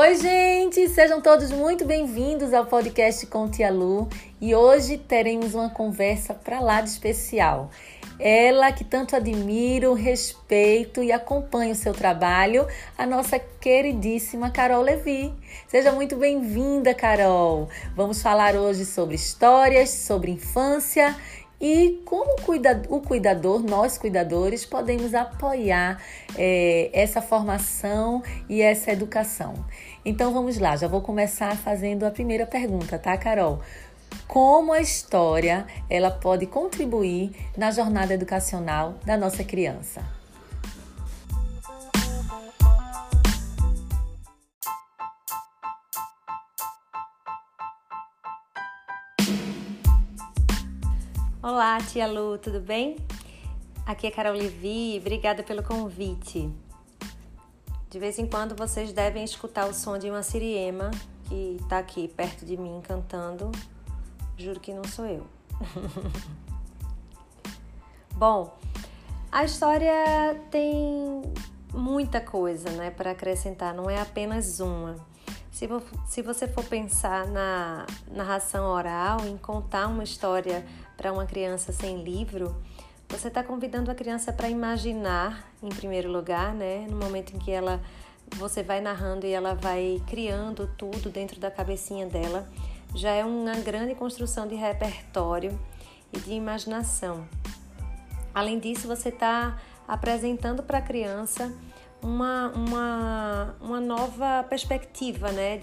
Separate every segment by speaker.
Speaker 1: Oi, gente! Sejam todos muito bem-vindos ao podcast com Tia Lu e hoje teremos uma conversa para lá de especial. Ela que tanto admiro, respeito e acompanha o seu trabalho, a nossa queridíssima Carol Levi. Seja muito bem-vinda, Carol! Vamos falar hoje sobre histórias, sobre infância e como o cuidador, nós cuidadores, podemos apoiar é, essa formação e essa educação. Então vamos lá, já vou começar fazendo a primeira pergunta, tá, Carol? Como a história ela pode contribuir na jornada educacional da nossa criança?
Speaker 2: Olá, tia Lu, tudo bem? Aqui é Carol Levi, obrigada pelo convite. De vez em quando vocês devem escutar o som de uma siriema que está aqui perto de mim cantando. Juro que não sou eu. Bom, a história tem muita coisa, né, para acrescentar, não é apenas uma. Se, se você for pensar na narração oral, em contar uma história para uma criança sem livro, você está convidando a criança para imaginar, em primeiro lugar, né? No momento em que ela você vai narrando e ela vai criando tudo dentro da cabecinha dela, já é uma grande construção de repertório e de imaginação. Além disso, você está apresentando para a criança uma, uma, uma nova perspectiva né,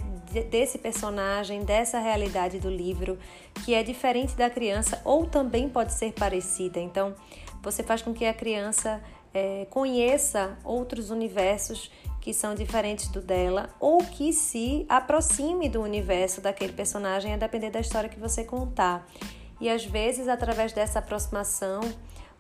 Speaker 2: desse personagem, dessa realidade do livro, que é diferente da criança ou também pode ser parecida. Então, você faz com que a criança é, conheça outros universos que são diferentes do dela ou que se aproxime do universo daquele personagem, a depender da história que você contar. E às vezes, através dessa aproximação,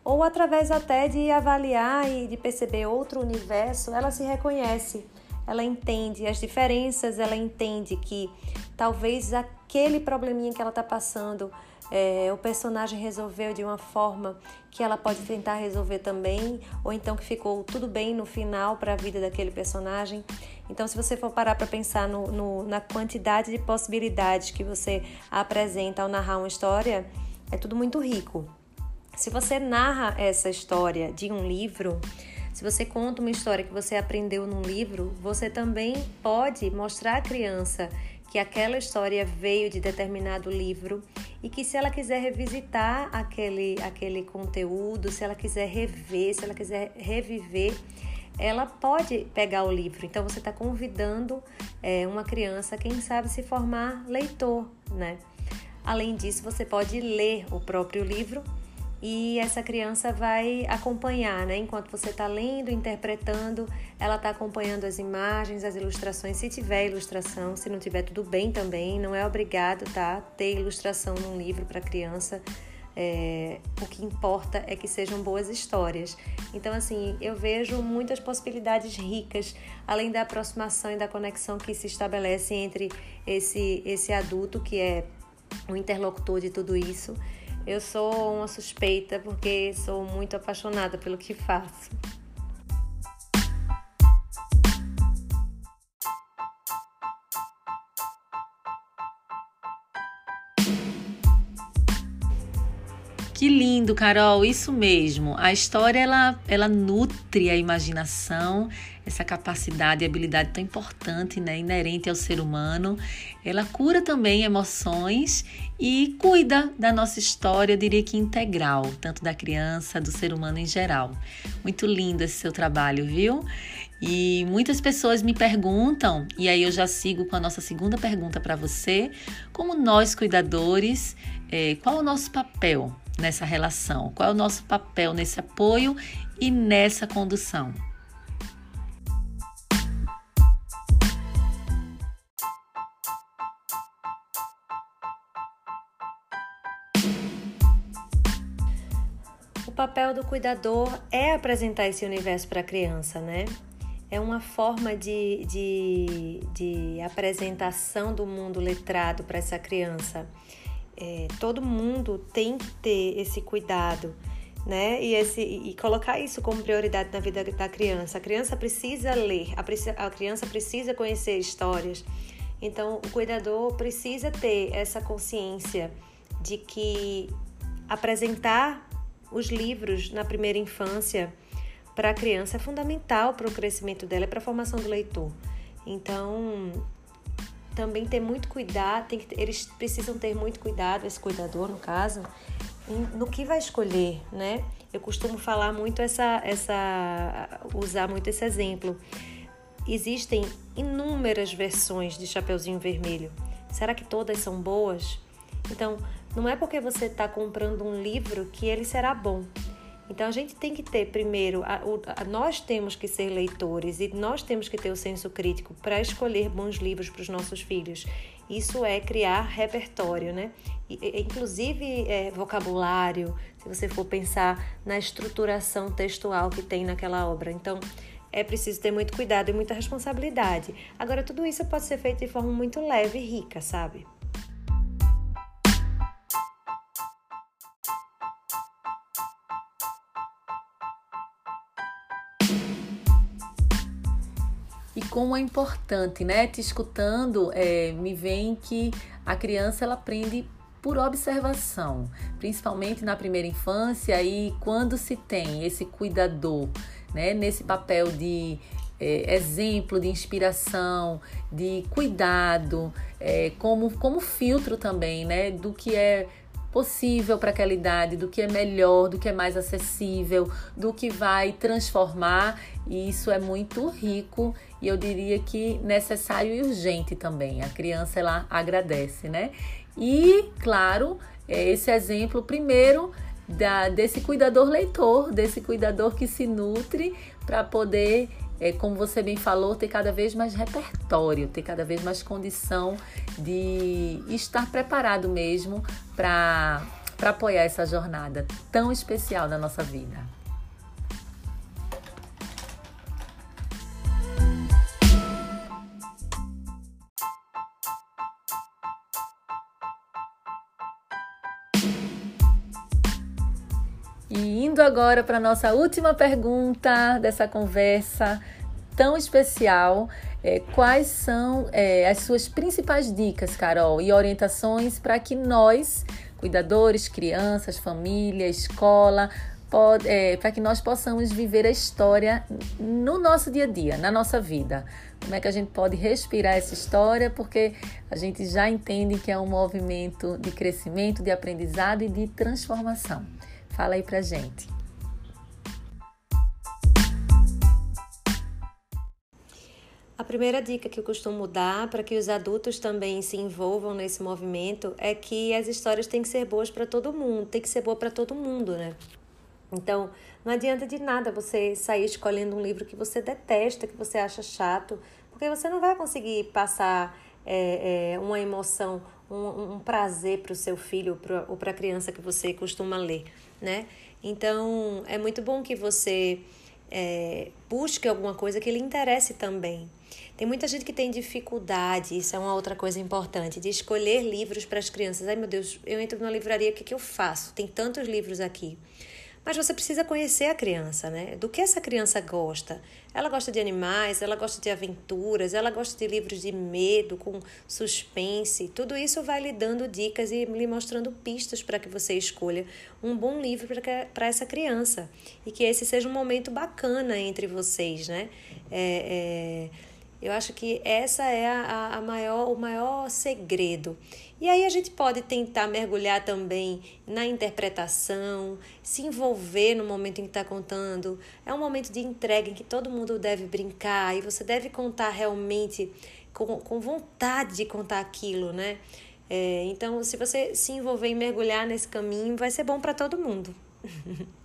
Speaker 2: ou através até de avaliar e de perceber outro universo, ela se reconhece, ela entende as diferenças, ela entende que talvez aquele probleminha que ela está passando, é, o personagem resolveu de uma forma que ela pode tentar resolver também, ou então que ficou tudo bem no final para a vida daquele personagem. Então, se você for parar para pensar no, no, na quantidade de possibilidades que você apresenta ao narrar uma história, é tudo muito rico. Se você narra essa história de um livro, se você conta uma história que você aprendeu num livro, você também pode mostrar à criança que aquela história veio de determinado livro e que se ela quiser revisitar aquele, aquele conteúdo, se ela quiser rever, se ela quiser reviver, ela pode pegar o livro. Então você está convidando é, uma criança, quem sabe, se formar leitor, né? Além disso, você pode ler o próprio livro e essa criança vai acompanhar, né? Enquanto você está lendo, interpretando, ela está acompanhando as imagens, as ilustrações, se tiver ilustração, se não tiver tudo bem também, não é obrigado, tá? Ter ilustração num livro para criança. É, o que importa é que sejam boas histórias. Então, assim, eu vejo muitas possibilidades ricas, além da aproximação e da conexão que se estabelece entre esse, esse adulto que é o interlocutor de tudo isso eu sou uma suspeita porque sou muito apaixonada pelo que faço.
Speaker 1: Que lindo, Carol, isso mesmo. A história ela, ela nutre a imaginação, essa capacidade e habilidade tão importante, né, inerente ao ser humano. Ela cura também emoções e cuida da nossa história, eu diria que integral, tanto da criança, do ser humano em geral. Muito lindo esse seu trabalho, viu? E muitas pessoas me perguntam, e aí eu já sigo com a nossa segunda pergunta para você: como nós cuidadores, é, qual o nosso papel nessa relação? Qual é o nosso papel nesse apoio e nessa condução?
Speaker 2: papel do cuidador é apresentar esse universo para a criança, né? É uma forma de, de, de apresentação do mundo letrado para essa criança. É, todo mundo tem que ter esse cuidado né? E, esse, e colocar isso como prioridade na vida da criança. A criança precisa ler, a, a criança precisa conhecer histórias. Então, o cuidador precisa ter essa consciência de que apresentar os livros na primeira infância para a criança é fundamental para o crescimento dela e para a formação do leitor. Então, também ter muito cuidado, tem que, eles precisam ter muito cuidado, esse cuidador, no caso, no que vai escolher, né? Eu costumo falar muito essa, essa, usar muito esse exemplo. Existem inúmeras versões de Chapeuzinho Vermelho. Será que todas são boas? Então, não é porque você está comprando um livro que ele será bom. Então a gente tem que ter primeiro, a, a, nós temos que ser leitores e nós temos que ter o senso crítico para escolher bons livros para os nossos filhos. Isso é criar repertório, né? E, inclusive é, vocabulário, se você for pensar na estruturação textual que tem naquela obra. Então é preciso ter muito cuidado e muita responsabilidade. Agora, tudo isso pode ser feito de forma muito leve e rica, sabe?
Speaker 1: Como é importante, né? Te escutando, é, me vem que a criança ela aprende por observação, principalmente na primeira infância e quando se tem esse cuidador, né? Nesse papel de é, exemplo, de inspiração, de cuidado, é, como, como filtro também, né? Do que é possível para aquela idade, do que é melhor, do que é mais acessível, do que vai transformar, e isso é muito rico e eu diria que necessário e urgente também. A criança ela agradece, né? E, claro, é esse exemplo primeiro da, desse cuidador leitor, desse cuidador que se nutre para poder é, como você bem falou, ter cada vez mais repertório, ter cada vez mais condição de estar preparado mesmo para apoiar essa jornada tão especial da nossa vida. E indo agora para nossa última pergunta dessa conversa tão especial, é, quais são é, as suas principais dicas, Carol, e orientações para que nós, cuidadores, crianças, família, escola, é, para que nós possamos viver a história no nosso dia a dia, na nossa vida. Como é que a gente pode respirar essa história? Porque a gente já entende que é um movimento de crescimento, de aprendizado e de transformação. Fala aí pra gente.
Speaker 2: A primeira dica que eu costumo dar para que os adultos também se envolvam nesse movimento é que as histórias têm que ser boas para todo mundo, tem que ser boa para todo mundo, né? Então, não adianta de nada você sair escolhendo um livro que você detesta, que você acha chato, porque você não vai conseguir passar é, é, uma emoção, um, um prazer para o seu filho ou para a criança que você costuma ler né? Então, é muito bom que você é, busque alguma coisa que lhe interesse também. Tem muita gente que tem dificuldade, isso é uma outra coisa importante, de escolher livros para as crianças. Ai meu Deus, eu entro numa livraria, o que, que eu faço? Tem tantos livros aqui. Mas você precisa conhecer a criança, né? Do que essa criança gosta. Ela gosta de animais, ela gosta de aventuras, ela gosta de livros de medo, com suspense. Tudo isso vai lhe dando dicas e lhe mostrando pistas para que você escolha um bom livro para essa criança. E que esse seja um momento bacana entre vocês, né? É, é eu acho que essa é a, a maior, o maior segredo. E aí a gente pode tentar mergulhar também na interpretação, se envolver no momento em que está contando. É um momento de entrega em que todo mundo deve brincar e você deve contar realmente com, com vontade de contar aquilo, né? É, então, se você se envolver e mergulhar nesse caminho, vai ser bom para todo mundo.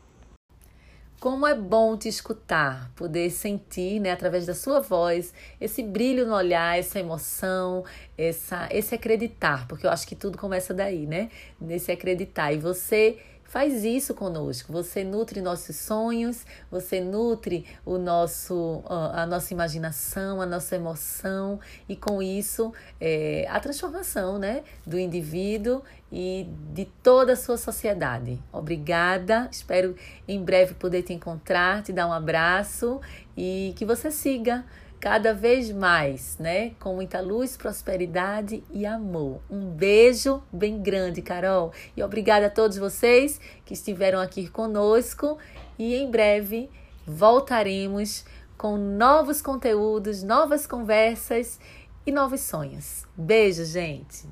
Speaker 1: Como é bom te escutar, poder sentir, né, através da sua voz, esse brilho no olhar, essa emoção, essa, esse acreditar, porque eu acho que tudo começa daí, né? Nesse acreditar. E você faz isso conosco. Você nutre nossos sonhos, você nutre o nosso, a nossa imaginação, a nossa emoção e com isso é, a transformação né, do indivíduo e de toda a sua sociedade. Obrigada, espero em breve poder te encontrar, te dar um abraço e que você siga cada vez mais, né? Com muita luz, prosperidade e amor. Um beijo bem grande, Carol. E obrigada a todos vocês que estiveram aqui conosco. E em breve voltaremos com novos conteúdos, novas conversas e novos sonhos. Beijo, gente.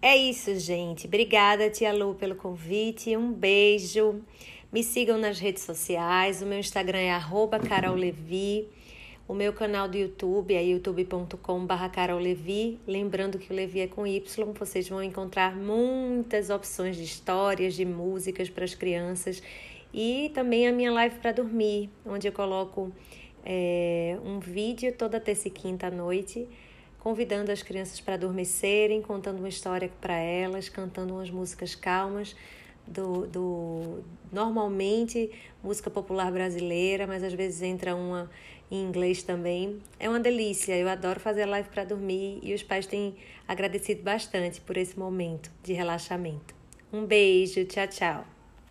Speaker 2: É isso, gente. Obrigada, Tia Lu, pelo convite. Um beijo. Me sigam nas redes sociais. O meu Instagram é @carollevi. O meu canal do YouTube é youtube.com.br carollevi. Lembrando que o Levi é com Y, vocês vão encontrar muitas opções de histórias, de músicas para as crianças. E também a minha live para dormir, onde eu coloco é, um vídeo toda terça e quinta à noite, convidando as crianças para adormecerem, contando uma história para elas, cantando umas músicas calmas do, do normalmente música popular brasileira, mas às vezes entra uma em inglês também. É uma delícia, eu adoro fazer live para dormir e os pais têm agradecido bastante por esse momento de relaxamento. Um beijo, tchau, tchau.